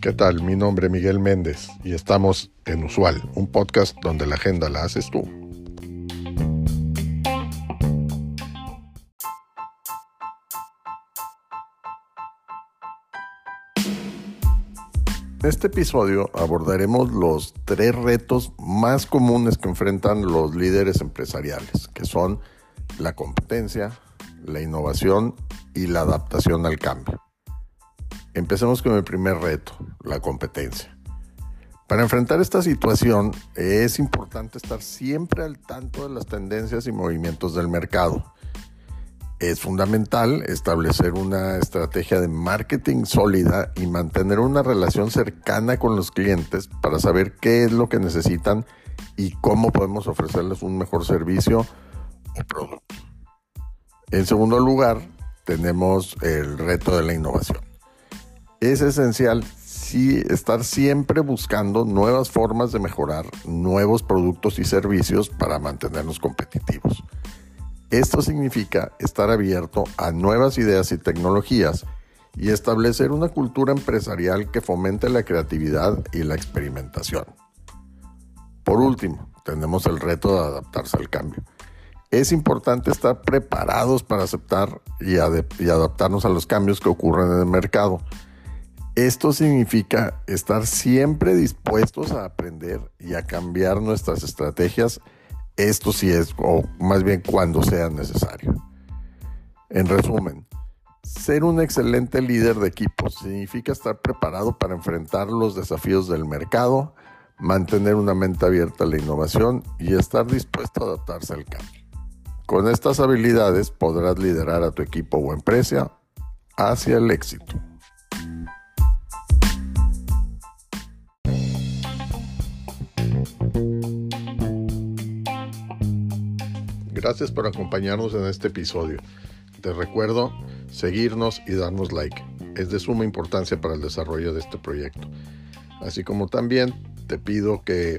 ¿Qué tal? Mi nombre es Miguel Méndez y estamos en Usual, un podcast donde la agenda la haces tú. En este episodio abordaremos los tres retos más comunes que enfrentan los líderes empresariales, que son la competencia, la innovación y la adaptación al cambio. Empecemos con el primer reto, la competencia. Para enfrentar esta situación es importante estar siempre al tanto de las tendencias y movimientos del mercado. Es fundamental establecer una estrategia de marketing sólida y mantener una relación cercana con los clientes para saber qué es lo que necesitan y cómo podemos ofrecerles un mejor servicio o producto. En segundo lugar, tenemos el reto de la innovación. Es esencial estar siempre buscando nuevas formas de mejorar nuevos productos y servicios para mantenernos competitivos. Esto significa estar abierto a nuevas ideas y tecnologías y establecer una cultura empresarial que fomente la creatividad y la experimentación. Por último, tenemos el reto de adaptarse al cambio. Es importante estar preparados para aceptar y, adaptarnos a los cambios que ocurren en el mercado. Esto significa estar siempre dispuestos a aprender y a cambiar nuestras estrategias esto sí es, o más bien cuando sea necesario. En resumen, ser un excelente líder de equipo significa estar preparado para enfrentar los desafíos del mercado, mantener una mente abierta a la innovación y estar dispuesto a adaptarse al cambio. Con estas habilidades podrás liderar a tu equipo o empresa hacia el éxito. Gracias por acompañarnos en este episodio. Te recuerdo seguirnos y darnos like. Es de suma importancia para el desarrollo de este proyecto. Así como también te pido que